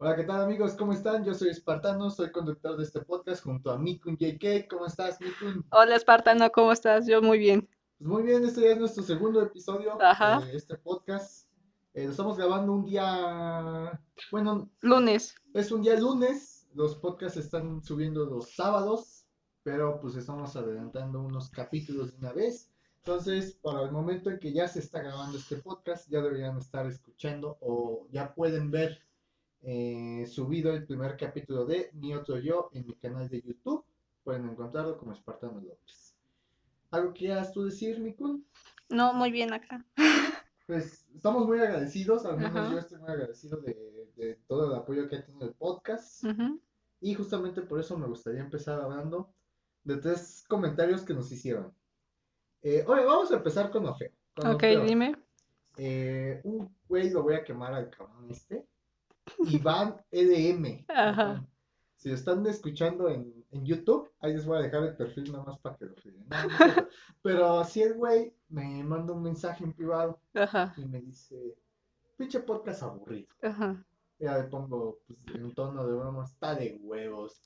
Hola, ¿qué tal amigos? ¿Cómo están? Yo soy Espartano, soy conductor de este podcast junto a Mikun JK. ¿Cómo estás, Mikun? Hola Espartano, ¿cómo estás? Yo muy bien. Pues muy bien, este ya es nuestro segundo episodio Ajá. de este podcast. Eh, lo estamos grabando un día, bueno, Lunes. es un día lunes. Los podcasts están subiendo los sábados, pero pues estamos adelantando unos capítulos de una vez. Entonces, para el momento en que ya se está grabando este podcast, ya deberían estar escuchando o ya pueden ver eh, subido el primer capítulo de Mi Otro Yo en mi canal de YouTube. Pueden encontrarlo como Espartano López. ¿Algo quieras tú decir, Mikun? No, muy bien acá. Pues estamos muy agradecidos, al menos Ajá. yo estoy muy agradecido de, de todo el apoyo que ha tenido el podcast. Y justamente por eso me gustaría empezar hablando de tres comentarios que nos hicieron. Eh, oye, vamos a empezar con lo feo. con lo Ok, dime. Eh, un güey lo voy a quemar al cabrón este. Iván EDM. Ajá. Si lo están escuchando en, en YouTube, ahí les voy a dejar el perfil nada más para que lo. No, cierto. Pero si el güey me manda un mensaje en privado Ajá, y me dice, pinche podcast aburrido. ajá. Ya le pongo pues, en tono de broma, está de huevos.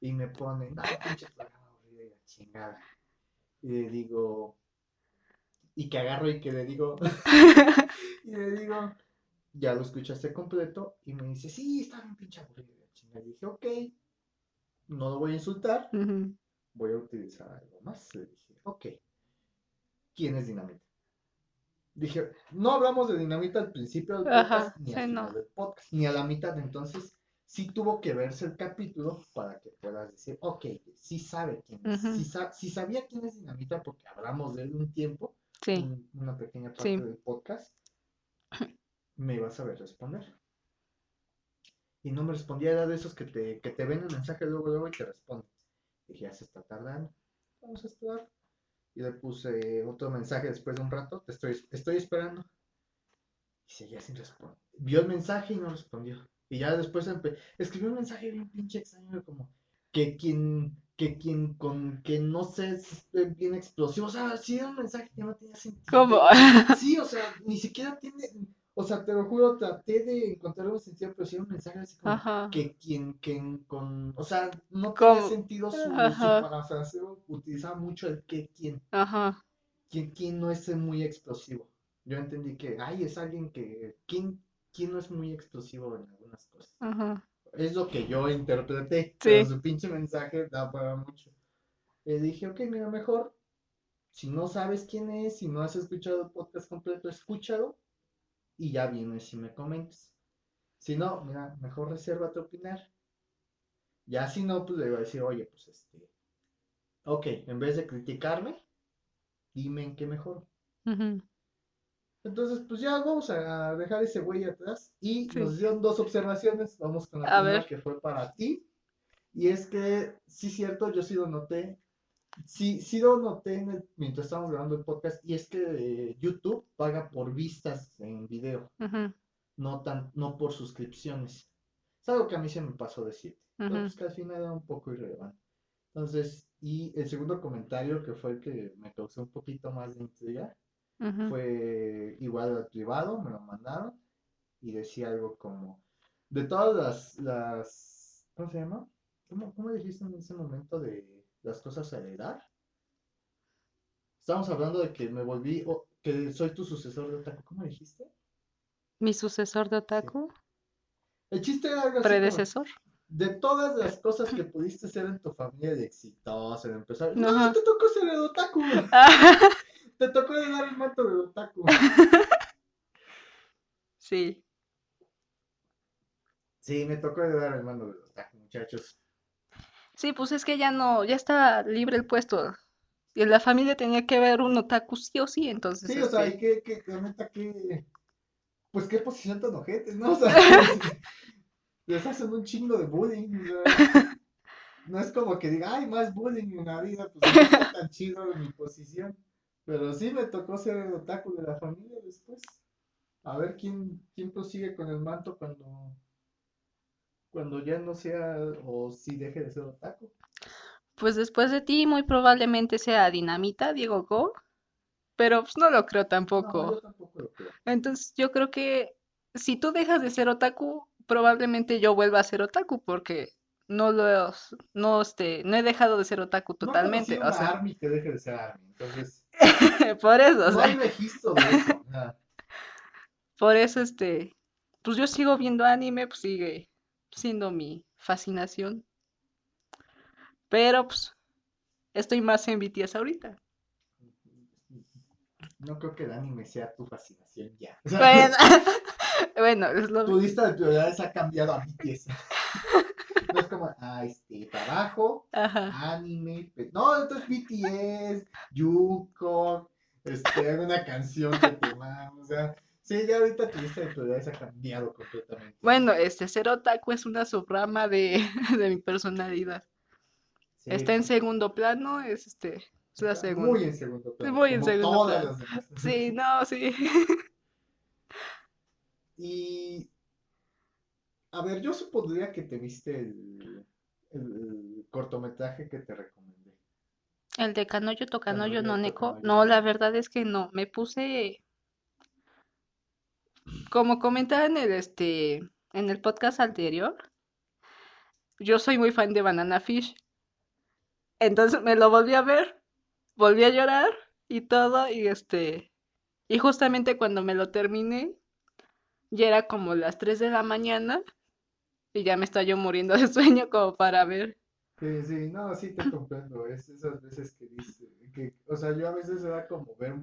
Y me pone, no, pinche programa aburrido y la chingada. Y le digo, y que agarro y que le digo, y le digo, ya lo escuchaste completo. Y me dice, sí, está bien pinche aburrido y dije, ok, no lo voy a insultar, voy a utilizar algo más. Le dije, ok, ¿quién es Dinamita? Dije, no hablamos de Dinamita al principio del Ajá, podcast, ni sí, no. del podcast, ni a la mitad. Entonces, sí tuvo que verse el capítulo para que puedas decir, ok, sí sabe quién es, Ujú. sí, sa- sí sabía quién es Dinamita porque hablamos de él un tiempo, Sí, una pequeña parte del podcast, me iba a saber responder. Y no me respondía, era de esos que te, que te ven el mensaje luego, luego y te responden. Dije, ya se está tardando, vamos a esperar. Y le puse otro mensaje después de un rato, te estoy, te estoy esperando. Y seguía sin responder. Vio el mensaje y no respondió. Y ya después escribió un mensaje bien pinche extraño, como que quien, que quien con que no sé, bien explosivo. O sea, sí era un mensaje que no tenía sentido. ¿cómo? Sí, o sea, ni siquiera tiene, o sea, te lo juro, traté de encontrar un sentido, pero sí era un mensaje así como Ajá. que quien, quien con, o sea, no tiene sentido su, su parafraseo, utilizaba mucho el que quien, Ajá. quien, quien no es muy explosivo. Yo entendí que, ay, es alguien que, quien, quien no es muy explosivo en algunas cosas. Ajá. Es lo que yo interpreté, Sí. pero su pinche mensaje da para mucho. Le dije, ok, mira, mejor, si no sabes quién es, si no has escuchado el podcast completo, escúchalo y ya vienes y me comentes. Si no, mira, mejor resérvate a opinar. Ya si no, pues le iba a decir, oye, pues este, ok, en vez de criticarme, dime en qué mejor. Entonces, pues ya vamos a dejar ese güey atrás y Sí. nos dieron dos observaciones. Vamos con la A primera ver. que fue para ti. Y es que, sí, cierto, yo sí lo noté. Sí, sí lo noté en el- mientras estábamos grabando el podcast. Y es que eh, YouTube paga por vistas en video, Ujú. no, tan, no por suscripciones. Es algo que a mí se me pasó decir. Ujú. pues que al final era un poco irrelevante. Entonces, y el segundo comentario que fue el que me causó un poquito más de intriga Ujú. fue igual al privado, me lo mandaron y decía algo como, de todas las, las ¿cómo se llama? ¿Cómo, cómo dijiste en ese momento de las cosas a heredar? Estábamos hablando de que me volví, o que soy tu sucesor de Otaku, ¿cómo dijiste? Mi sucesor de otaku, El chiste era algo así como, predecesor. de todas las cosas que pudiste ser en tu familia de exitosa, de empezar, no, Ajá. te tocó ser el otaku, te tocó heredar el manto del otaku. Sí. Sí, me tocó heredar el mando del otaku, muchachos. Sí, pues es que ya no, ya está libre el puesto. Y en la familia tenía que haber un otaku sí o sí, entonces Sí, o sea, este, y que, que, neta, que, pues qué posición tan ojetes, ¿no? O sea, les hacen un chingo de bullying, o sea, no es como que diga, ay, más bullying en la vida, pues no está tan chido mi posición, pero sí me tocó ser el otaku de la familia después, a ver quién, quién prosigue con el manto cuando, cuando ya no sea, o si deje de ser otaku. Pues después de ti, muy probablemente sea Dinamita, Diego Go, pero pues no lo creo No, tampoco. yo tampoco lo creo. Entonces yo creo que si tú dejas de ser otaku, probablemente yo vuelva a ser otaku porque no lo no este no he dejado de ser otaku totalmente, no o sea, Army que deje de ser Army, entonces por eso, o no sea, hay registro de eso. nada. por eso este pues yo sigo viendo anime, pues sigue siendo mi fascinación. Pero pues estoy más en BTS ahorita. No creo que el anime sea tu fascinación ya. Bueno, bueno, es lo tu lista de prioridades ha cambiado a BTS. No es como, ah, este, trabajo, Ajá. anime, pe- no, entonces BTS, Jungkook, este, alguna canción que te mama, o sea, sí, ya ahorita tu lista de prioridades ha cambiado completamente. Bueno, este ser otaku es una subrama de, de mi personalidad. Sí, Está en segundo plano, es este, es la segunda. Muy en segundo plano. Muy en segundo todas plano. las demás. Sí, no, sí. Y, a ver, yo supondría que te viste el, el cortometraje que te recomendé. El de Kanoyo Tokanoyo Kanoyo no Neko. No, la verdad es que no. Me puse, como comentaba en el este, en el podcast anterior, yo soy muy fan de Banana Fish. Entonces me lo volví a ver, volví a llorar y todo, y este, y justamente cuando me lo terminé, ya era como las 3 de la mañana y ya me estaba yo muriendo de sueño como para ver. Sí, sí, no, sí te comprendo. Es esas veces que dice, que, o sea, yo a veces era como ver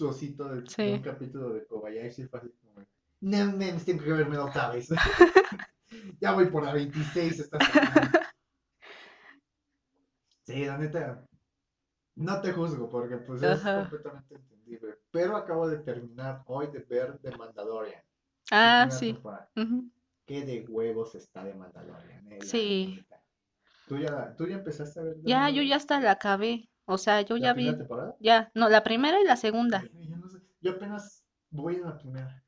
trocito de, un capítulo de Kobayashi, fue así como, no mames, tengo que verme otra vez. Ya voy por la 26 esta semana. Sí, la neta, no te juzgo porque pues es completamente entendible. Pero acabo de terminar hoy de ver The Mandalorian. Ah, sí. Qué de huevos está de Mandalorian, eh, la Sí. neta. ¿Tú ya, tú ya empezaste a ver The Ya, yo ya hasta la acabé. O sea, yo ¿La ya vi, temporada? ya, no, la primera y la segunda. Yo, no sé, yo apenas voy en la primera.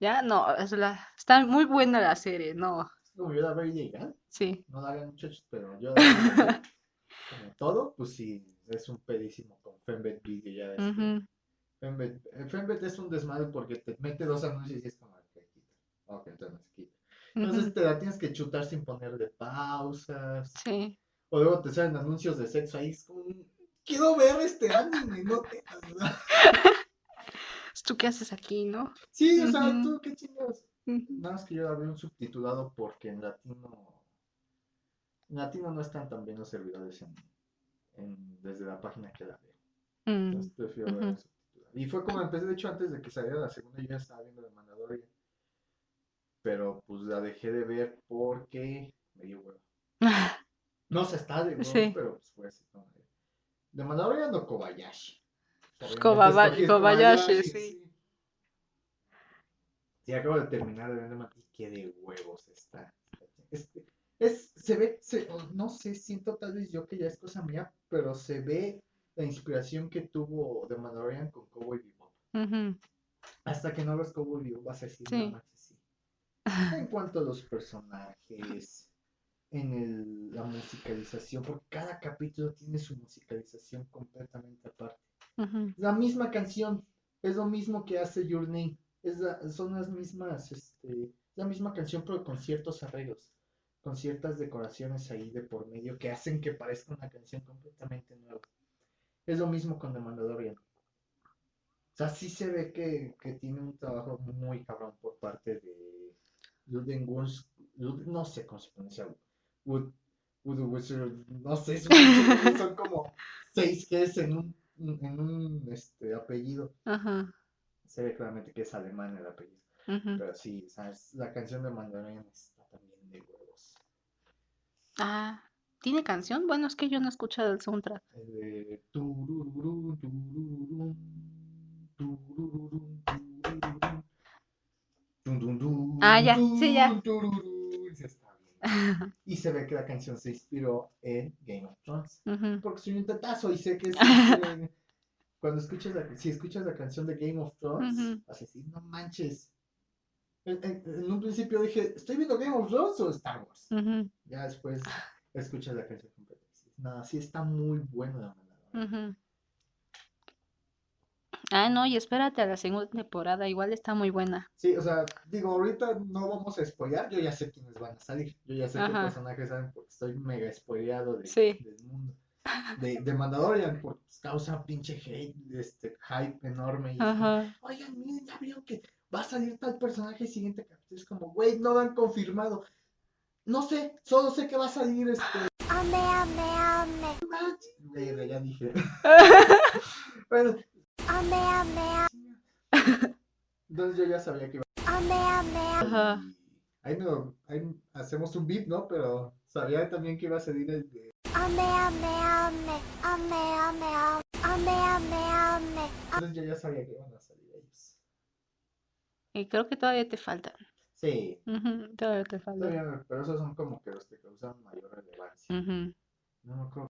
Ya, no, es la, está muy buena la serie, no, Es como yo la veo y llegar. sí. No la hagan muchachos, pero yo la. Como todo, pues sí, es un pedísimo con Fembet Video ya. este, ujú, Fembet, eh, Fembet es un desmadre porque te mete dos anuncios y es como, ok, quita. Ok, entonces quita. Entonces ujú, te la tienes que chutar sin ponerle pausas. Sí. O luego te salen anuncios de sexo ahí. Es como, quiero ver este anime, no te. ¿Tú qué haces aquí, no? Sí, o sea, tú qué chingados. Nada más que yo la veo subtitulado porque en latino. En latino no están tan bien los servidores en, en- desde la página que la veo. mm, Entonces prefiero ver ujú. subtitulado. Y fue como empecé, de hecho, antes de que saliera la segunda, yo ya estaba viendo The Mandalorian. Pero pues la dejé de ver porque me dio huevo. No se está de huevo, Sí. pero pues fue así como de. Mandalorian o Kobayashi. Kobaba- escogí Kobayashi, sí. Sí, acabo de terminar de ver y qué de huevos está. Es, es, se ve, se- no sé, siento tal vez yo que ya es cosa mía, pero se ve la inspiración que tuvo de Mandalorian con Cowboy Bebop. ujú, Hasta que no ves Cowboy Bebop vas a decir, Sí. no manches, sí. En cuanto a los personajes, en el- la musicalización, porque cada capítulo tiene su musicalización completamente aparte. ujú, La misma canción, es lo mismo que hace Your Name, es la- son las mismas, este, la misma canción pero con ciertos arreglos, con ciertas decoraciones ahí de por medio que hacen que parezca una canción completamente nueva. Es lo mismo con The Mandalorian. O sea, sí se ve que, que tiene un trabajo muy cabrón por parte de Luden Lud- no sé cómo se pronuncia, Wood, Wood Wizard, no sé, son, como seis Gs en un, en un este, apellido. ajá, Se ve claramente que es alemán el apellido. Pero sí, o sea, la canción de Mandalorian está también de huevos. Ah, ¿tiene canción? Bueno, es que yo no he escuchado el soundtrack. Ah, ya, sí, ya. tun, tururú, sí está bien. Y se ve que la canción se inspiró en Game of Thrones. Ujú, Porque soy un tetazo y sé que es cuando escuchas la, si escuchas la canción de Game of Thrones, Ujú. vas a decir, no manches. En, en- en un principio dije, ¿estoy viendo Game of Thrones o Star Wars? ujú, Ya después escuchas la canción completa. No, sí está muy bueno la Mandalorian. Ah, no, y espérate a la segunda temporada, igual está muy buena. Sí, o sea, digo, ahorita no vamos a spoilear, yo ya sé quiénes van a salir, yo ya sé qué Ajá. personajes salen porque estoy mega spoileado de, Sí. del mundo. De, de Mandalorian, porque causa pinche hate, este, hype enorme. Y es como, Ajá. Oigan, miren, ya vieron que va a salir tal personaje siguiente capítulo. Es como, güey, no lo han confirmado. No sé, solo sé que va a salir este. Verga, ya dije. bueno, entonces yo ya sabía que iba Ajá. y ahí, no, ahí hacemos un beat, ¿no? Pero sabía también que iba a salir el de. Entonces yo ya sabía que iban a salir ellos. Y creo que todavía te faltan. Sí, todavía te faltan. todavía no, pero esos son como que los que causan mayor relevancia. Ujú. No me acuerdo.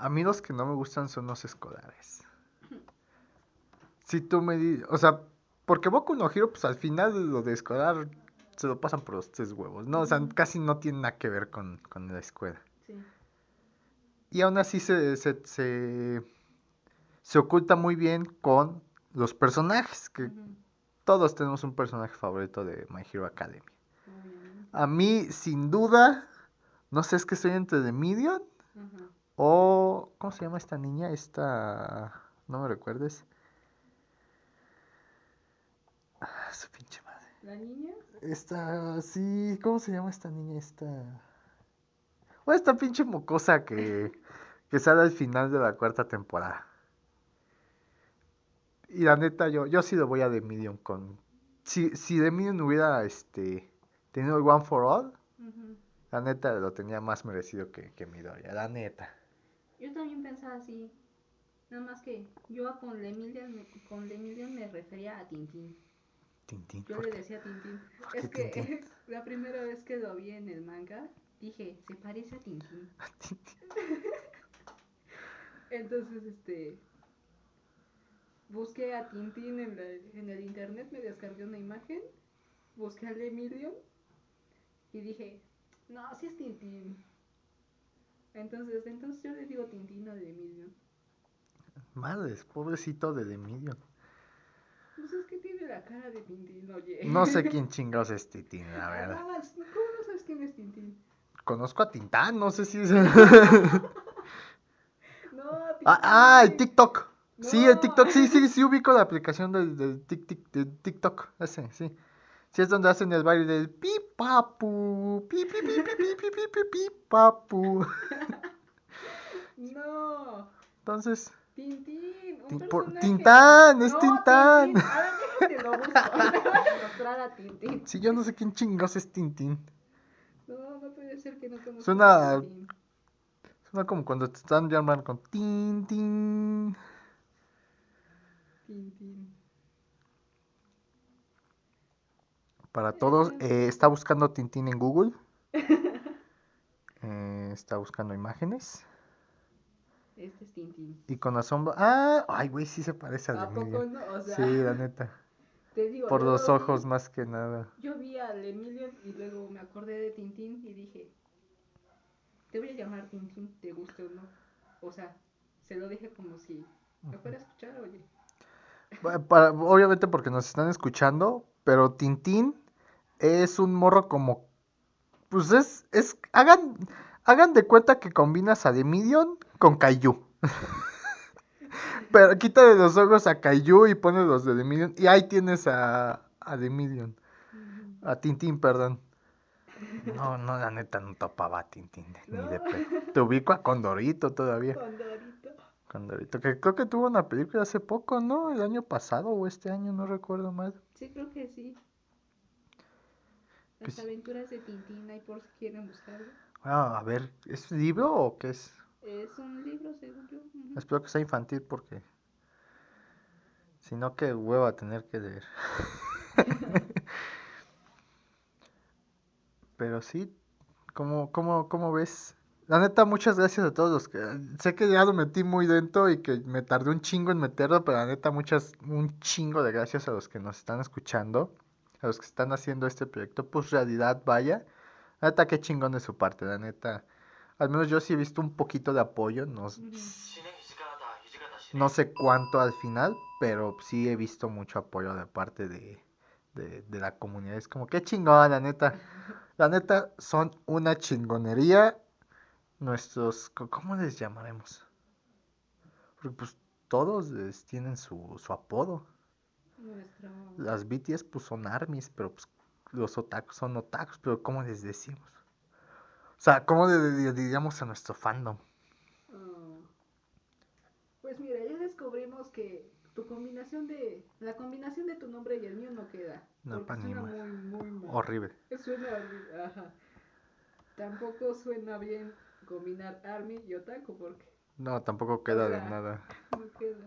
A mí los que no me gustan son los escolares. Si tú me dices, o sea, porque Boku no Hero, pues al final lo de escolar se lo pasan por los tres huevos, ¿no? O sea, casi no tiene nada que ver con, con la escuela. Sí. Y aún así se, se, se, se oculta muy bien con los personajes, que todos tenemos un personaje favorito de My Hero Academy. A mí, sin duda, no sé, es que estoy entre The Medium Ujú. O... ¿Cómo se llama esta niña? Esta... No me recuerdes. Ah, su pinche madre. ¿La niña? Esta... Sí, ¿cómo se llama esta niña? Esta... O esta pinche mocosa que, que sale al final de la cuarta temporada. Y la neta, yo, yo sí lo voy a The Medium con... Si, si The Medium hubiera este, tenido el One for All, la neta lo tenía más merecido que, que Midoriya, la neta. Yo también pensaba así. Nada más que yo con Lemillion me, con Lemillion me refería a Tintín. Tintín, Yo ¿por le decía Tintín. Es que Tintín? la primera vez que lo vi en el manga, dije, se parece a Tintín. Tintín. Entonces, este. Busqué a Tintín en, la- en el internet, me descargué una imagen, busqué al Emilio y dije, no, sí es Tintín. Entonces, entonces yo le digo Tintín al Emilio. Madres, pobrecito de Medium. Pues es que tiene la cara de Tintín, oye. No sé quién chingados es Tintín, la Ah, verdad. ¿Cómo no sabes quién es Tintín? Conozco a Tintán, no sé si es... No, Tintín. ah, ah, el TikTok. Sí, el. TikTok, sí, sí, sí ubico la aplicación del, del tic, tic- del TikTok, ese, sí. Sí es donde hacen el baile del pi papu, pi pi pi pi pi pi pi pi papu. No, Entonces, Tintín, un por-. Tintán, es No, Tintán. Tintín. Ahora déjate lo busco. Me a mostrar a Tintín. sí, yo no sé quién chingados es Tintín. No, no puede ser que no conozca Suena- a Tintín. Suena como cuando te están llamando con tin tin. Tintín. Para todos, eh, está buscando Tintín en Google. Eh, está buscando imágenes. Este es Tintín. Y con asombro. Ah, ay, güey, sí se parece ¿A al poco Emilio. no? O sea, Sí, la neta. te digo, Por los lo vi- ojos más que nada. Yo vi al Emilio y luego me acordé de Tintín y dije, te voy a llamar Tintín, te guste o no. O sea, se lo dije como si me fuera a escuchar, oye. Pa- para- obviamente porque nos están escuchando, pero Tintín es un morro como. Pues es. es hagan, hagan de cuenta que combinas a The Medium con Kaiju. pero quítale los ojos a Kaiju y pones los de The Medium. Y ahí tienes a, a The Medium. A Tintín, perdón. No, no, la neta no topaba a Tintín. Ni de pe- Te ubico a Condorito todavía. Condorito. Condorito, que creo que tuvo una película hace poco, ¿no? El año pasado o este año, no recuerdo mal. Sí, creo que sí. Las Pues- aventuras de Tintín, ahí por si quieren buscarlo. Ah, a ver, ¿es libro o qué es? Es un libro, según yo. Espero que sea infantil porque... Si no, qué hueva tener que leer. Pero sí, ¿cómo, cómo, cómo ves? La neta, muchas gracias a todos los que... Sé que ya lo metí muy dentro y que me tardé un chingo en meterlo, pero la neta, muchas, un chingo de gracias a los que nos están escuchando, a los que están haciendo este proyecto, pues realidad vaya. La neta, qué chingón de su parte, la neta. Al menos yo sí he visto un poquito de apoyo, no, no sé cuánto al final, pero sí he visto mucho apoyo de parte de, de, de la comunidad. Es como, qué chingón, la neta. La neta, son una chingonería nuestros, ¿cómo les llamaremos? Porque pues todos les tienen su, su apodo. Nuestro... Las BTS pues son armies, pero pues los otakus son otakus, pero ¿cómo les decimos? O sea, ¿cómo le diríamos a nuestro fandom? Ah, Pues mira, ya descubrimos que tu combinación de... La combinación de tu nombre y el mío no queda. No, suena muy, muy mal. Horrible. Suena horrible, ajá. Tampoco suena bien combinar Army y Otaku porque No, tampoco queda de sea, nada. no queda.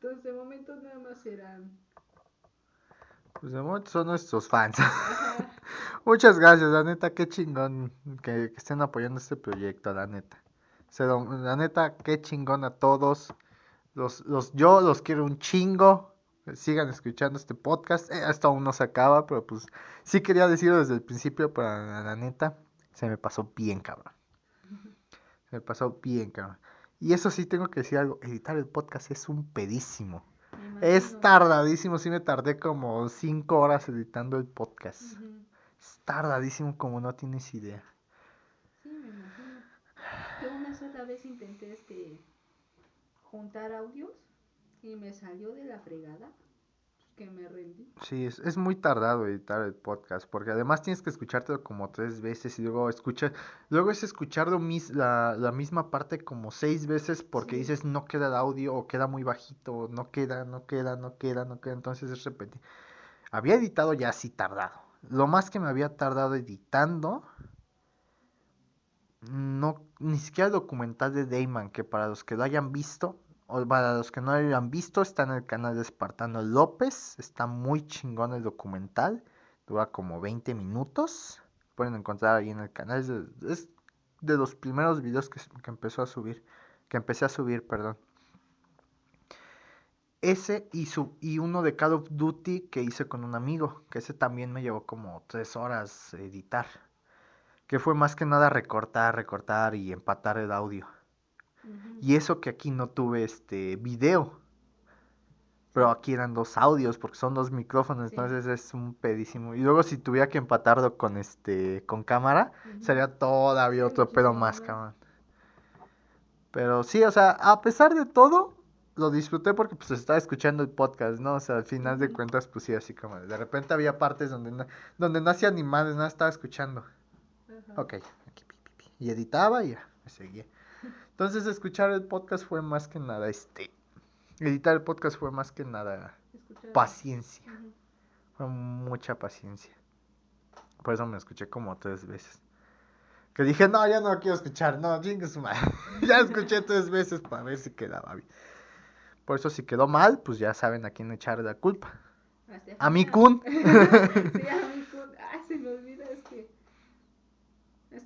Entonces de momento nada más serán. Pues de momento son nuestros fans. Muchas gracias, la neta, qué chingón que, que estén apoyando este proyecto, la neta. Lo- la neta, qué chingón a todos. Los, los, yo los quiero un chingo. Sigan escuchando este podcast. Eh, esto aún no se acaba, pero pues sí quería decirlo desde el principio, pero la, la neta, se me pasó bien, cabrón. Se me pasó bien, cabrón. Y eso sí tengo que decir algo. Editar el podcast es un pedísimo. Es tardadísimo, sí me tardé como cinco horas editando el podcast. Es tardadísimo como no tienes idea. Sí, me imagino. Yo una sola vez intenté este juntar audios y me salió de la fregada que me rendí. Sí, es, es muy tardado editar el podcast, porque además tienes que escuchártelo como tres veces y luego escuchar, luego es escuchar lo mis- la, la misma parte como seis veces porque Sí. dices no queda el audio o queda muy bajito, o no queda, no queda, no queda, no queda, entonces es repetir. Había editado ya así tardado. Lo más que me había tardado editando, no, ni siquiera el documental de Dayman, que para los que lo hayan visto, para los que no lo hayan visto, está en el canal de Espartano López. Está muy chingón el documental. Dura como 20 minutos. Pueden encontrar ahí en el canal. Es de, es de los primeros videos que, que empezó a subir. Que empecé a subir, perdón. Ese y, su, y uno de Call of Duty que hice con un amigo. Que ese también me llevó como 3 horas editar. Que fue más que nada recortar, recortar y empatar el audio. Y eso que aquí no tuve este video. Pero aquí eran dos audios porque son dos micrófonos, Sí. entonces es un pedísimo. Y luego si tuviera que empatarlo con este con cámara, sería todavía otro pedo más, cabrón. Pero sí, o sea, a pesar de todo, lo disfruté porque pues estaba escuchando el podcast, ¿no? O sea, al final de cuentas, pues sí, así como de repente había partes donde no, donde no hacía ni madres, nada, estaba escuchando. Ajá. Ok, aquí, pi, pi, pi. Y editaba y ya, me seguía. Entonces escuchar el podcast fue más que nada, este, editar el podcast fue más que nada Escuchar. paciencia, fue mucha paciencia. Por eso me escuché como tres veces. Que dije, no, ya no lo quiero escuchar, no, su madre. ya escuché tres veces para ver si quedaba bien. Por eso si quedó mal, pues ya saben a quién echarle la culpa. A mi kun. sí, a mi kun. Ay, se me olvida, es que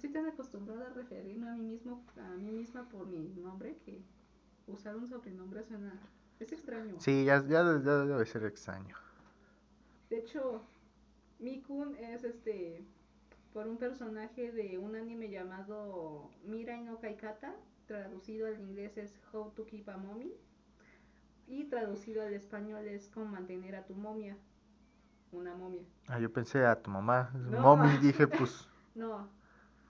estoy tan acostumbrada a referirme a mí mismo, a mí misma por mi nombre que usar un sobrenombre suena, es extraño. Sí, ya, ya, ya debe ser extraño. De hecho, mi kun es este por un personaje de un anime llamado Mirai no Kaikata, traducido al inglés es How to Keep a Mommy y traducido al español es Cómo mantener a tu momia, una momia. Ah, yo pensé a tu mamá, No. mommy, dije, pues, No,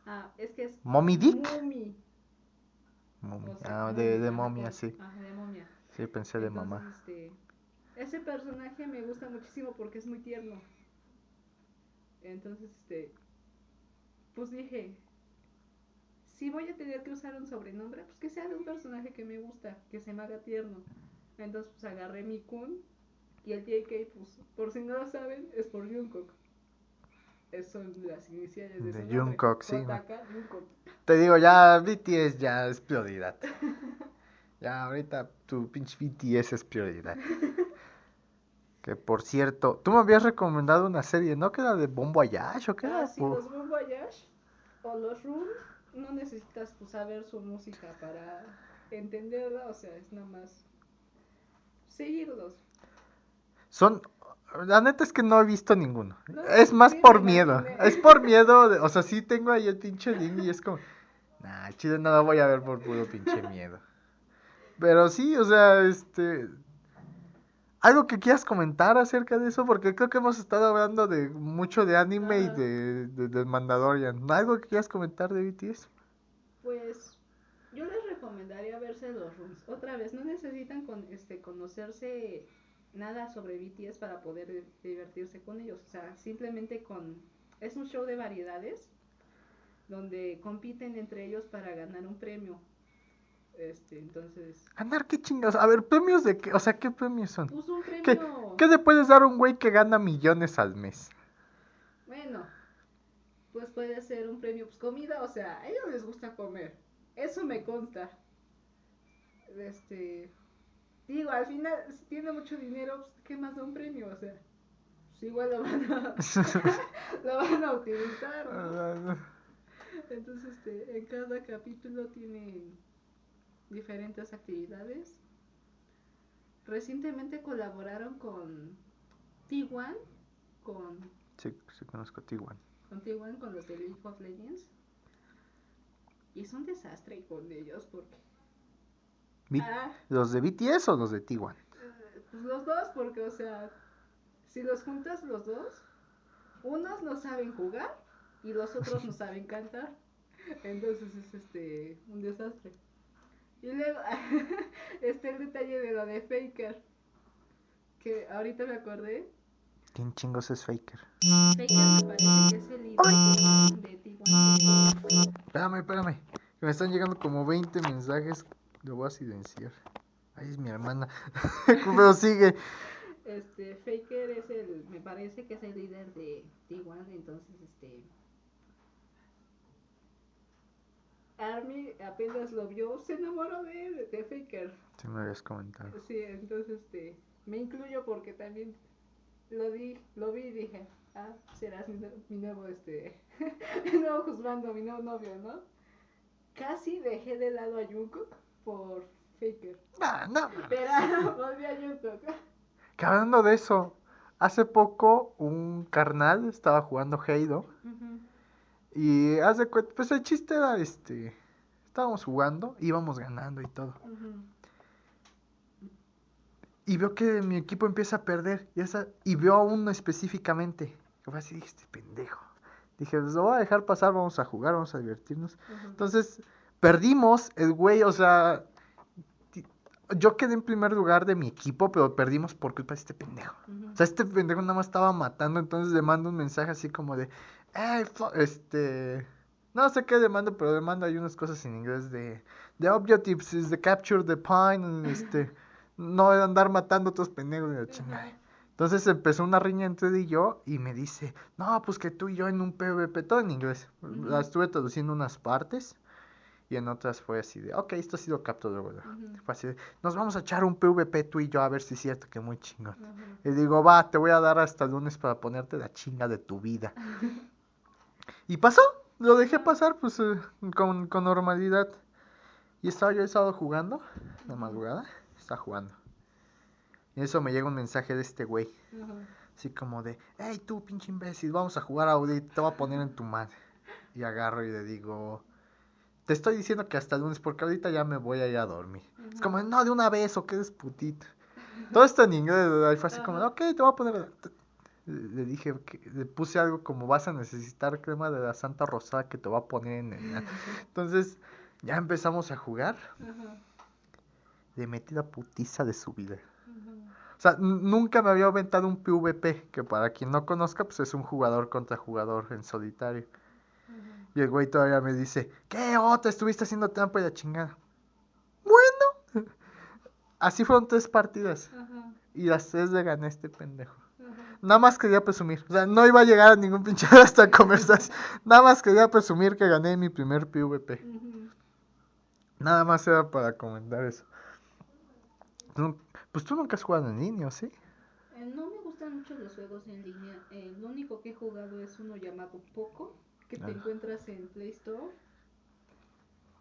ah, es que es mommy dick. Mumi. Mommy. o sea, Ah, de, de momia, sí. Ajá, de momia. Sí, pensé de Entonces, mamá. este, ese personaje me gusta muchísimo porque es muy tierno. Entonces, este, pues dije, si voy a tener que usar un sobrenombre, pues que sea de un personaje que me gusta, que se me haga tierno. Entonces, pues agarré mi Kun y el JK, pues, por si no lo saben, es por Jungkook. Son las iniciales de, De su. Jungkook, sí. Te digo, ya BTS ya es prioridad. Ya ahorita tu pinche BTS es prioridad. Que por cierto, tú me habías recomendado una serie, ¿no? Que era de Bombo Ayash o qué era? Ah, sí, los Voyage o los Room no necesitas pues, saber su música para entenderla, o sea, es nada más seguirlos. Son, la neta es que no he visto ninguno. No, Es más por miedo. Es por miedo, de- o sea, sí tengo ahí el pinche link y es como, nah, chido, no lo voy a ver por puro pinche miedo. Pero sí, o sea, este, algo que quieras comentar acerca de eso, porque creo que hemos estado hablando de mucho de anime y de, de, Mandalorian. ¿Algo que quieras comentar de BTS? Pues yo les recomendaría verse los Rooms. Otra vez, no necesitan con, este, conocerse nada sobre BTS para poder di- divertirse con ellos. O sea, simplemente con... Es un show de variedades donde compiten entre ellos para ganar un premio. Este, entonces, Ganar, qué chingados. A ver, premios de qué, o sea, ¿qué premios son? pues un ¿Qué, premio... qué le puedes dar a un güey que gana millones al mes? Bueno, pues puede ser un premio, pues comida, o sea, a ellos les gusta comer, eso me consta. Este, digo, al final, si tiene mucho dinero, pues, ¿qué más da un premio? O sea, pues igual lo van a, lo van a utilizar, ¿no? Entonces, este, en cada capítulo tienen diferentes actividades. Recientemente colaboraron con T1, con, Sí, sí conozco a Tijuana. con T1, con los de League of Legends. Y es un desastre con ellos porque... Ah, ¿Los de BTS o los de Tijuana? eh, pues los dos, porque, o sea, si los juntas los dos, unos no saben jugar y los otros no saben cantar. Entonces es este un desastre. Y luego está el detalle de lo de Faker. Que ahorita me acordé. ¿Quién chingos es Faker? Faker me parece que es el líder de Tijuana. Espérame, espérame. Me están llegando como 20 mensajes. Lo voy a silenciar. Ahí es mi hermana. Pero sigue. Este, Faker es el, me parece que es el líder de T1, entonces este Army apenas lo vio, se enamoró de él, de Faker. Sí me habías comentado. Sí, entonces este, me incluyo porque también lo vi, lo vi y dije, ah, serás mi, nue- mi nuevo este, mi nuevo juzgando, mi nuevo novio, ¿no? Casi dejé de lado a Jungkook por Faker, Ah, no. pero volví a Jungkook. Que hablando de eso, hace poco un carnal estaba jugando Heido. Y hace cuenta, pues el chiste era este. Estábamos jugando, íbamos ganando y todo. Y veo que mi equipo empieza a perder. Y, esa, y veo a uno específicamente. Fue así, dije, este pendejo. Dije, pues lo voy a dejar pasar, vamos a jugar, vamos a divertirnos. Entonces, perdimos, el güey, o sea, yo quedé en primer lugar de mi equipo, pero perdimos por culpa de este pendejo. O sea, este pendejo nada más estaba matando, entonces le mando un mensaje así como de, hey, este, no sé qué le mando, pero le mando ahí unas cosas en inglés de, the objectives is to capture the pine, este, no de andar matando a otros pendejos, chingada. Entonces empezó una riña entre él y yo y me dice, no, pues que tú y yo en un PvP, todo en inglés. La estuve traduciendo unas partes y en otras fue así de, ok, esto ha sido capto luego. luego". Ujú. Fue así de, nos vamos a echar un PvP tú y yo a ver si es cierto que muy chingón. Ujú. Y digo, va, te voy a dar hasta el lunes para ponerte la chinga de tu vida. Y pasó, lo dejé pasar pues eh, con, con normalidad. Y estaba yo el sábado jugando, la madrugada, estaba jugando. Y eso me llega un mensaje de este güey, así como de, hey tú pinche imbécil, vamos a jugar ahorita, te voy a poner en tu madre. Y agarro y le digo, te estoy diciendo que hasta el lunes porque ahorita ya me voy a ir a dormir. Es como, no, de una vez, o que eres putito. Todo esto en inglés, fue así como, ok, te voy a poner. Le dije, que, le puse algo como, vas a necesitar crema de la Santa Rosada que te va a poner en el... Entonces, ya empezamos a jugar. Ajá. Le metí la putiza de su vida. O sea, nunca me había aventado un PvP, que para quien no conozca, pues es un jugador contra jugador en solitario. Y el güey todavía me dice, ¿qué? Oh, te estuviste haciendo trampa y la chingada. Bueno. Así fueron tres partidas. Ajá. Y las tres le gané a este pendejo. Ajá. Nada más quería presumir. O sea, no iba a llegar a ningún pinche de esta conversación. Nada más quería presumir que gané mi primer PvP. Nada más era para comentar eso. Pues tú nunca has jugado en línea, ¿sí? Eh, No me gustan mucho los juegos en línea. Eh, lo único que he jugado es uno llamado Poco, que te Ah. encuentras en Play Store,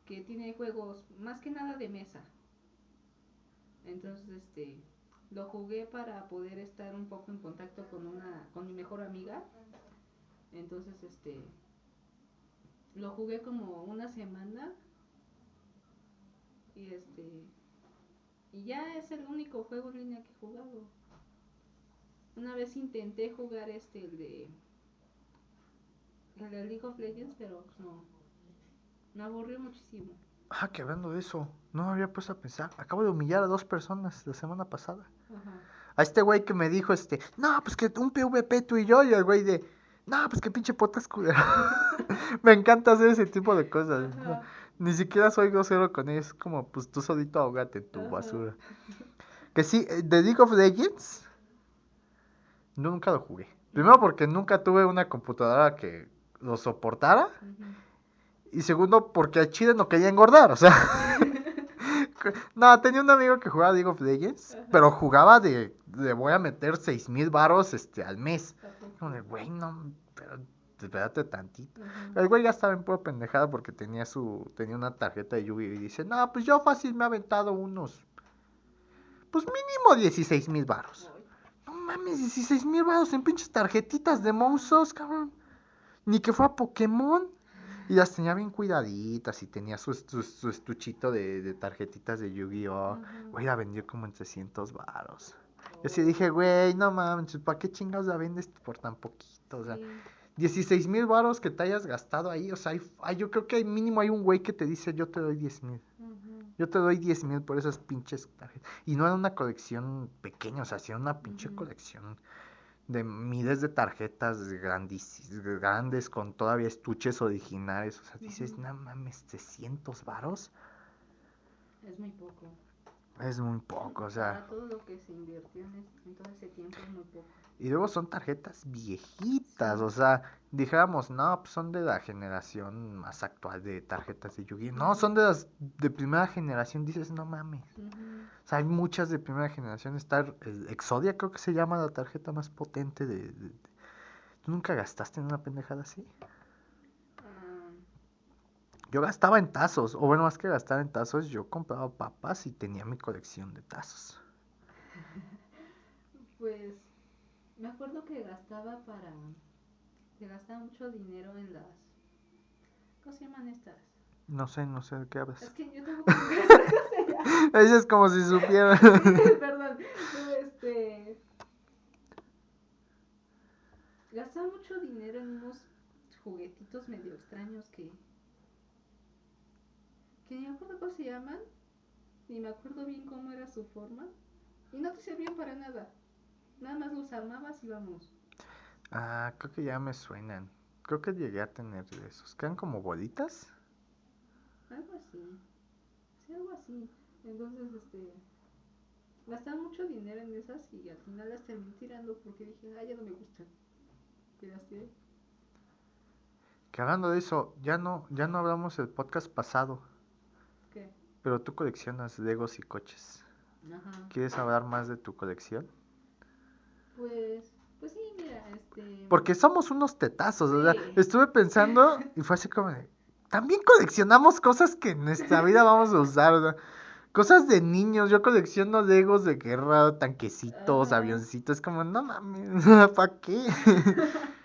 que tiene juegos más que nada de mesa. Entonces, este, lo jugué para poder estar un poco en contacto con una, con mi mejor amiga. Entonces, este, lo jugué como una semana y este, y ya es el único juego en línea que he jugado. Una vez intenté jugar este, el de. El de League of Legends, pero pues no. Me aburrió muchísimo. Ah, que hablando de eso, no me había puesto a pensar. Acabo de humillar a dos personas la semana pasada. Ajá. A este güey que me dijo, este, no, pues que un PvP tú y yo, y el güey de, no, pues que pinche potas culero. me encanta hacer ese tipo de cosas. Ni siquiera soy grosero con ellos, es como, pues tú solito ahogate tu Ajá. basura. Que sí, eh, de League of Legends, nunca lo jugué. Primero porque nunca tuve una computadora que lo soportara. Y segundo, porque a Chile no quería engordar, o sea. no, tenía un amigo que jugaba League of Legends, pero jugaba de, le voy a meter seis mil varos este, al mes. Güey, no, pero espérate tantito. El güey ya estaba en pura pendejada porque tenía su, tenía una tarjeta de Yu-Gi-Oh! y dice, no, pues yo fácil me he aventado unos, pues mínimo 16 mil baros. No mames, 16 mil baros en pinches tarjetitas de monstruos, cabrón. Ni que fuera Pokémon. Y las tenía bien cuidaditas y tenía su, su, su estuchito de, de tarjetitas de Yu-Gi-Oh! Güey, la vendió como en 300 baros. Yo sí dije, güey, no mames, ¿para qué chingados la vendes por tan poquito? O sea, Sí. 16 mil baros que te hayas gastado ahí. O sea, hay- hay- yo creo que hay mínimo hay un güey que te dice, yo te doy 10 mil. Yo te doy 10 mil por esas pinches tarjetas. Y no era una colección pequeña, o sea, era una pinche colección de miles de tarjetas grandis- grandes con todavía estuches originales. O sea, dices, no mames, 300 varos. Es muy poco. Es muy poco, o sea. Para todo lo que se invirtió en, en todo ese tiempo es muy poco. Y luego son tarjetas viejitas, o sea, dijéramos, no, pues son de la generación más actual de tarjetas de Yu-Gi-Oh! No, son de las de primera generación, dices, no mames. O sea, hay muchas de primera generación. Está el Exodia, creo que se llama la tarjeta más potente de, de- de- ¿Tú nunca gastaste en una pendejada así? Ah, Yo gastaba en tazos, o bueno, más que gastar en tazos, yo compraba papas y tenía mi colección de tazos. Pues me acuerdo que gastaba para. que gastaba mucho dinero en las. ¿Cómo se llaman estas? No sé, no sé de qué hablas. Es que yo tengo que. Eso es como si supiera. Perdón. No, este. Gastaba mucho dinero en unos juguetitos medio extraños que. que ni me acuerdo cómo se llaman. Ni me acuerdo bien cómo era su forma. Y no te servían para nada. Nada más los armabas y vamos. Ah, creo que ya me suenan. Creo que llegué a tener de esos. ¿Quedan como bolitas? Algo así. Sí, algo así. Entonces, este. Gastaba mucho dinero en esas y al final las terminé tirando porque dije, ah, ya no me gustan. Y las tiré. Que hablando de eso, ya no, ya no hablamos el podcast pasado, ¿Qué? pero tú coleccionas Legos y coches. Ajá. ¿Quieres hablar más de tu colección? Pues, pues sí, mira, este. Porque somos unos tetazos, o sea, Sí. estuve pensando y fue así como de, también coleccionamos cosas que en nuestra vida vamos a usar, o sea, cosas de niños, yo colecciono Legos de guerra, tanquecitos, Ajá. avioncitos, como, no mames, ¿para qué?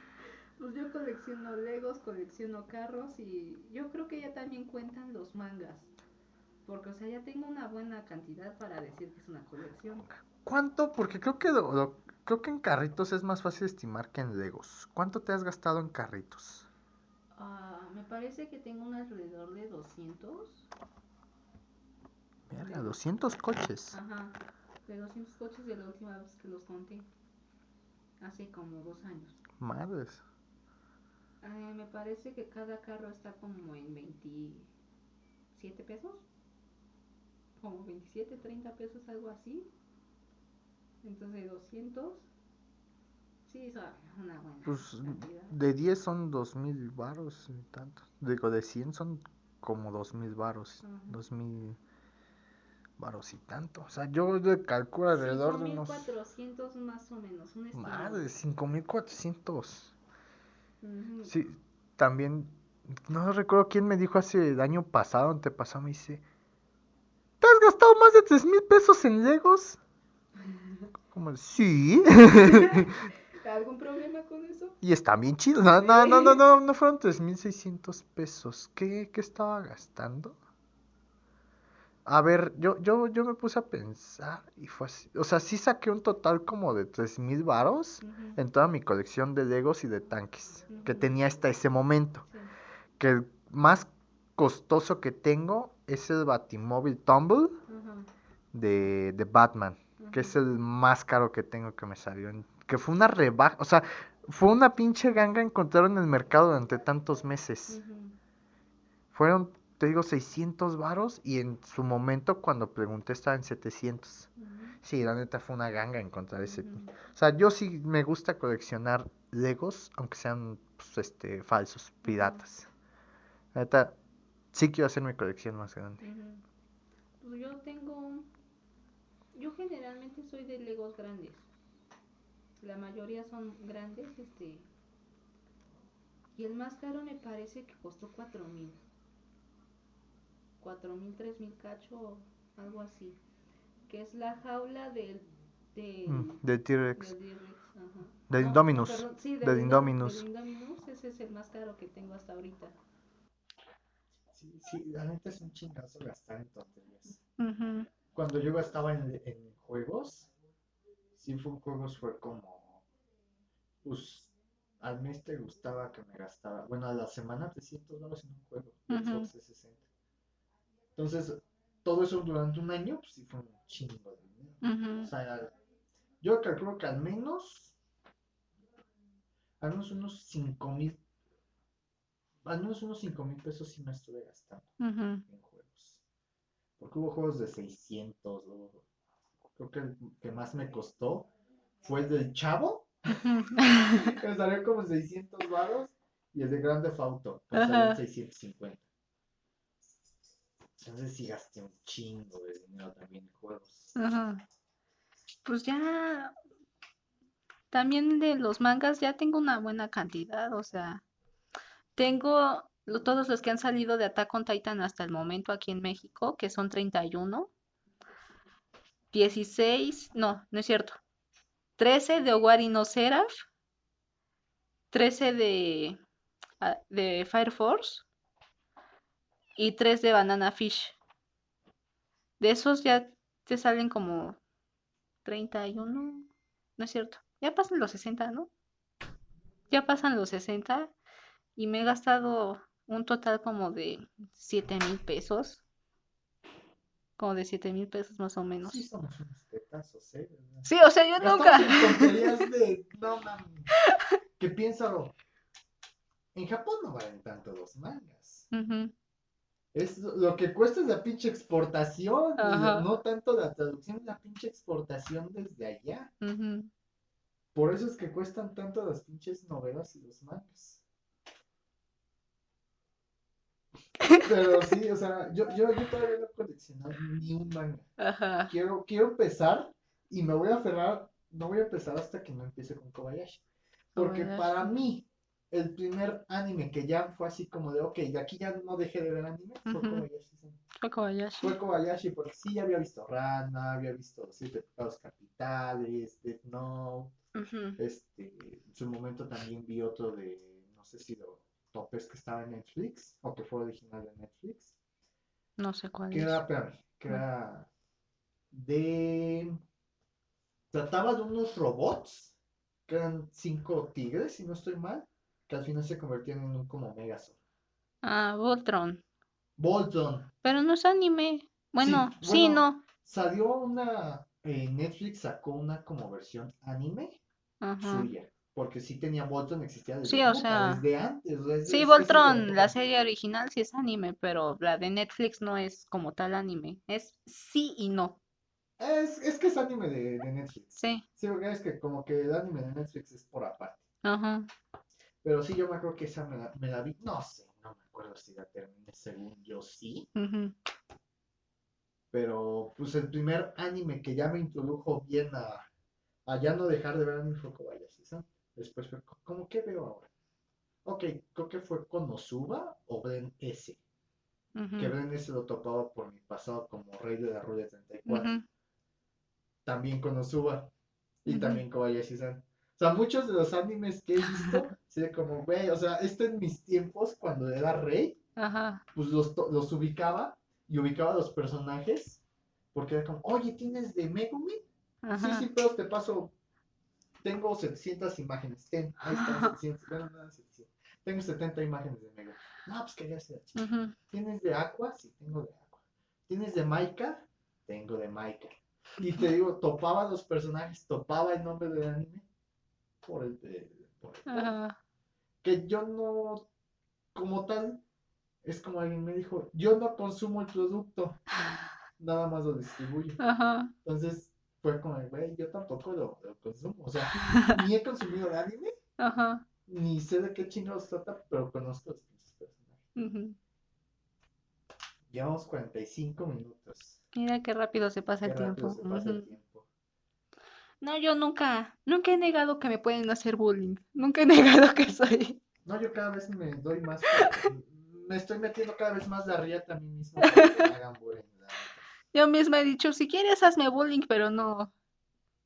Pues yo colecciono Legos, colecciono carros y yo creo que ya también cuentan los mangas. Porque, o sea, ya tengo una buena cantidad para decir que es una colección. ¿Cuánto? Porque creo que lo- lo- creo que en carritos es más fácil estimar que en Legos. ¿Cuánto te has gastado en carritos? Ah, me parece que tengo un alrededor de 200. Verga, 200 coches. Ajá, de 200 coches de la última vez que los conté. Hace como dos años. Madres. Eh, me parece que cada carro está como en 27 pesos. Como 27, 30 pesos, algo así. Entonces 200. Sí, es una buena Pues cantidad. de 10 son 2000 varos y tanto. Digo, de 100 son como 2000 varos. Ajá. 2000 varos y tanto. O sea, yo calculo alrededor de unos. 5400 más o menos, un. Madre, 5400. Ujú. Sí, también. No recuerdo quién me dijo hace el año pasado, antepasado, me dice. ¿Te has gastado más de 3 mil pesos en Legos? Como, sí. ¿Algún problema con eso? Y están bien chidos. No, no, no, no, no, no fueron 3.600 pesos. ¿Qué, qué estaba gastando? A ver, yo, yo, yo me puse a pensar y fue así. O sea, sí saqué un total como de 3.000 varos Ujú, en toda mi colección de Legos y de tanques que tenía hasta ese momento. sí. Que el más costoso que tengo es el Batimóvil Tumble de, de Batman que es el más caro que tengo que me salió. que fue una rebaja, o sea, fue una pinche ganga encontrar en el mercado durante tantos meses. Fueron, te digo, 600 varos y en su momento cuando pregunté estaba en 700. Ujú. Sí, la neta fue una ganga encontrar ese. Ujú. O sea, yo sí me gusta coleccionar Legos, aunque sean pues, este, falsos, piratas. La neta, sí quiero hacer mi colección más grande. Pues yo tengo. Yo generalmente soy de Legos grandes. La mayoría son grandes, este. Y el más caro me parece que costó cuatro mil. Cuatro mil, tres mil cacho, algo así. Que es la jaula del... del Mm, De T-Rex. De No, Indominus, perdón, sí, del del Indominus. Ese es el más caro que tengo hasta ahorita. Sí, sí, la neta es un chingazo gastar en tonterías. Ujú, Cuando yo gastaba en, en juegos, sí fue juegos fue como, pues, al mes te gustaba que me gastaba, bueno, a la semana 300 dólares en un juego de Ujú. Xbox 360. Entonces, todo eso durante un año, pues sí fue un chingo de dinero. O sea, yo calculo que al menos, al menos unos 5 mil, al menos unos 5 mil pesos sí me estuve gastando Ujú. en juegos. Porque hubo juegos de 600, o- creo que el que más me costó fue el del Chavo, que salió como 600 varos, y el de Grande Auto, que salió en Ajá. 650. Entonces sí gasté un chingo de dinero también en juegos. Ajá. Pues ya, también de los mangas ya tengo una buena cantidad, o sea, tengo todos los que han salido de Attack on Titan hasta el momento aquí en México, que son 31, 16, no, no es cierto, 13 de Owari no Seraph, 13 de, ah, de Fire Force y 3 de Banana Fish. De esos ya te salen como 31, no es cierto, ya pasan los 60, ¿no? Ya pasan los 60 y me he gastado un total como de 7 mil pesos. Como de 7 mil pesos más o menos. Sí somos unos tetazos, ¿eh? Sí, o sea, yo nunca. De, no mames, que piénsalo, en Japón no valen tanto los mangas. Es lo que cuesta es la pinche exportación, no tanto la traducción, es la pinche exportación desde allá. Por eso es que cuestan tanto las pinches novelas y los mangas. Pero sí, o sea, yo, yo, yo todavía no he coleccionado ni un manga. Ajá. Quiero, quiero empezar y me voy a aferrar, no voy a empezar hasta que no empiece con Kobayashi. Porque Kobayashi. para mí, el primer anime que ya fue así como de, ok, de aquí ya no dejé de ver anime, fue Ujú. Kobayashi-san. Fue Kobayashi. Fue Kobayashi porque sí, ya había visto Rana, había visto Siete Pecados Capitales, Death Note, este, en su momento también vi otro de, no sé si lo topes que estaba en Netflix, o que fue original de Netflix, No sé cuál que es. era, espérame, que era de, trataba de unos robots, que eran cinco tigres, si no estoy mal, que al final se convertían en un como Megazord. Ah, Voltron. Voltron, Pero no es anime. Bueno, Sí, sí, bueno, no. Salió una, eh, Netflix sacó una como versión anime Ajá. suya, porque sí tenía Voltron, existía desde, Sí, o puta, sea, desde antes, o sea, Sí, Voltron, la serie original sí es anime, pero la de Netflix no es como tal anime. Es sí y no. Es, es que es anime de, de Netflix. Sí. Sí, porque es que como que el anime de Netflix es por aparte. Ajá. Pero sí, yo me acuerdo que esa me la, me la vi, no sé, no me acuerdo si la terminé, según yo sí. ujú. Pero pues el primer anime que ya me introdujo bien a, a ya no dejar de ver anime fue Kobayashi-san. Después fue, ¿cómo que veo ahora? Ok, creo que fue Konosuba o Bren S. Que Bren S lo topaba por mi pasado como rey de la Rule 34. ujú, También Konosuba y Ujú. también Kobayashi-san. O sea, muchos de los animes que he visto, sí, como, güey, o sea, esto en mis tiempos, cuando era rey, Ajá. pues los, los ubicaba y ubicaba a los personajes, porque era como, oye, ¿tienes de Megumi? Sí, Ajá. sí, pero te paso. Tengo 700 imágenes. Ten, ahí están 700. Bueno, no eran 700. Tengo 70 imágenes de Mega. No, pues que ya sea chido. ujú. ¿Tienes de Aqua? Sí, tengo de Aqua. ¿Tienes de Maika? Tengo de Maika. Y te digo, topaba los personajes, topaba el nombre del anime por el. de- por el- que yo no, como tal, es como alguien me dijo, yo no consumo el producto, nada más lo distribuyo. Ajá. Entonces fue como, güey, yo tampoco lo, lo consumo. O sea, ni he consumido el anime, Ajá. ni sé de qué chingados trata, pero conozco los pinches personajes. Llevamos 45 minutos. Mira qué rápido se pasa Qué el rápido tiempo. se pasa el ujú. tiempo. No, yo nunca, nunca he negado que me pueden hacer bullying. Nunca he negado que soy. No, yo cada vez me doy más. me estoy metiendo cada vez más de arrieta a mí mismo para que me hagan bullying. Yo misma he dicho, si quieres hazme bullying, pero no.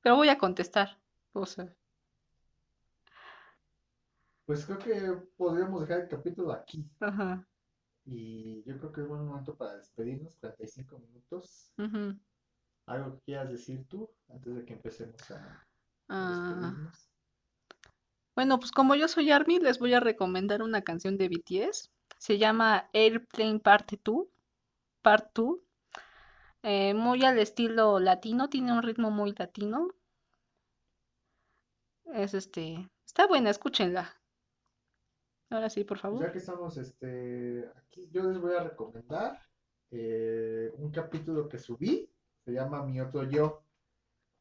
Pero voy a contestar. O sea, Pues creo que podríamos dejar el capítulo aquí. ajá. Y yo creo que es buen momento para despedirnos, 45 minutos. ujú. ¿Algo que quieras decir tú antes de que empecemos a Ah, despedirnos? bueno, pues como yo soy Army, les voy a recomendar una canción de BTS. Se llama Airplane Part 2. Part 2. Eh, muy al estilo latino, tiene un ritmo muy latino. Es este, está buena, escúchenla. Ahora sí, por Ya favor. que estamos este, aquí, yo les voy a recomendar eh, un capítulo que subí, se llama Mi Otro Yo.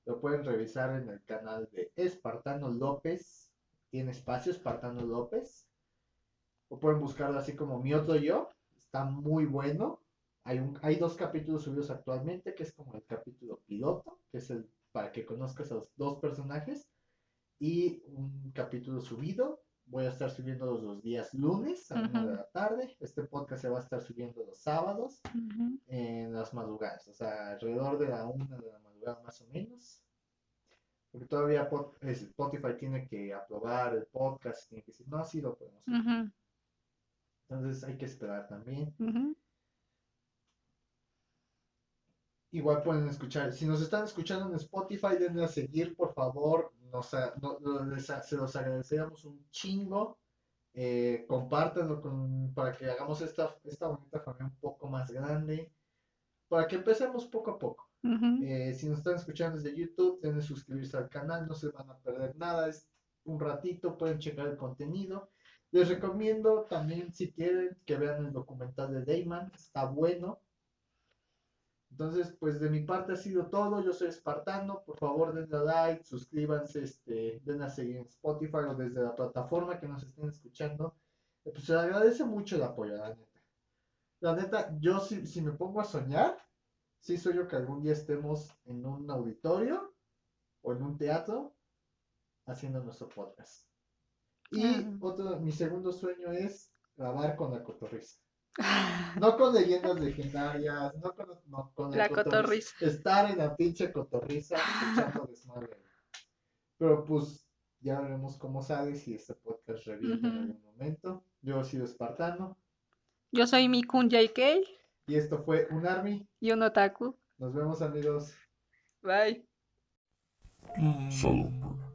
Lo pueden revisar en el canal de Espartano López, tiene espacio Espartano López, o pueden buscarlo así como Mi Otro Yo, está muy bueno. Hay, un, hay dos capítulos subidos actualmente, que es como el capítulo piloto, que es el para que conozcas a los dos personajes, y un capítulo subido Voy a estar subiendo los días lunes a la una de la tarde. Este podcast se va a estar subiendo los sábados Ujú. en las madrugadas, o sea, alrededor de la una de la madrugada más o menos. Porque todavía Spotify tiene que aprobar el podcast, tiene que decir, no, sí lo podemos. subir". Ujú. Entonces hay que esperar también. Ujú. Igual pueden escuchar, si nos están escuchando en Spotify, denle a seguir, por favor. Nos, no- les se los agradeceríamos un chingo. Eh, compártanlo con, para que hagamos esta, esta bonita familia un poco más grande. Para que empecemos poco a poco. Eh, si nos están escuchando desde YouTube, denle suscribirse al canal, no se van a perder nada. Es un ratito, pueden checar el contenido. Les recomiendo también, si quieren, que vean el documental de Dayman, está bueno. Entonces, pues de mi parte ha sido todo. Yo soy Espartano. Por favor, denle a like, suscríbanse, este, den a seguir en Spotify o desde la plataforma que nos estén escuchando. Eh, Pues se agradece mucho el apoyo, la neta. La neta, yo si, si me pongo a soñar, sí soy yo que algún día estemos en un auditorio o en un teatro haciendo nuestro podcast. Y Ah. otro, mi segundo sueño es grabar con la cotorriza. No con leyendas legendarias, no con, no, con La cotorriza. Estar en la pinche cotorriza escuchando desmadre. Pero pues ya veremos cómo sale si este podcast revienta en Ujú. algún momento. Yo he sido espartano Yo soy Mikun JK y esto fue un Army. y un otaku. Nos vemos amigos. Bye. Salomón.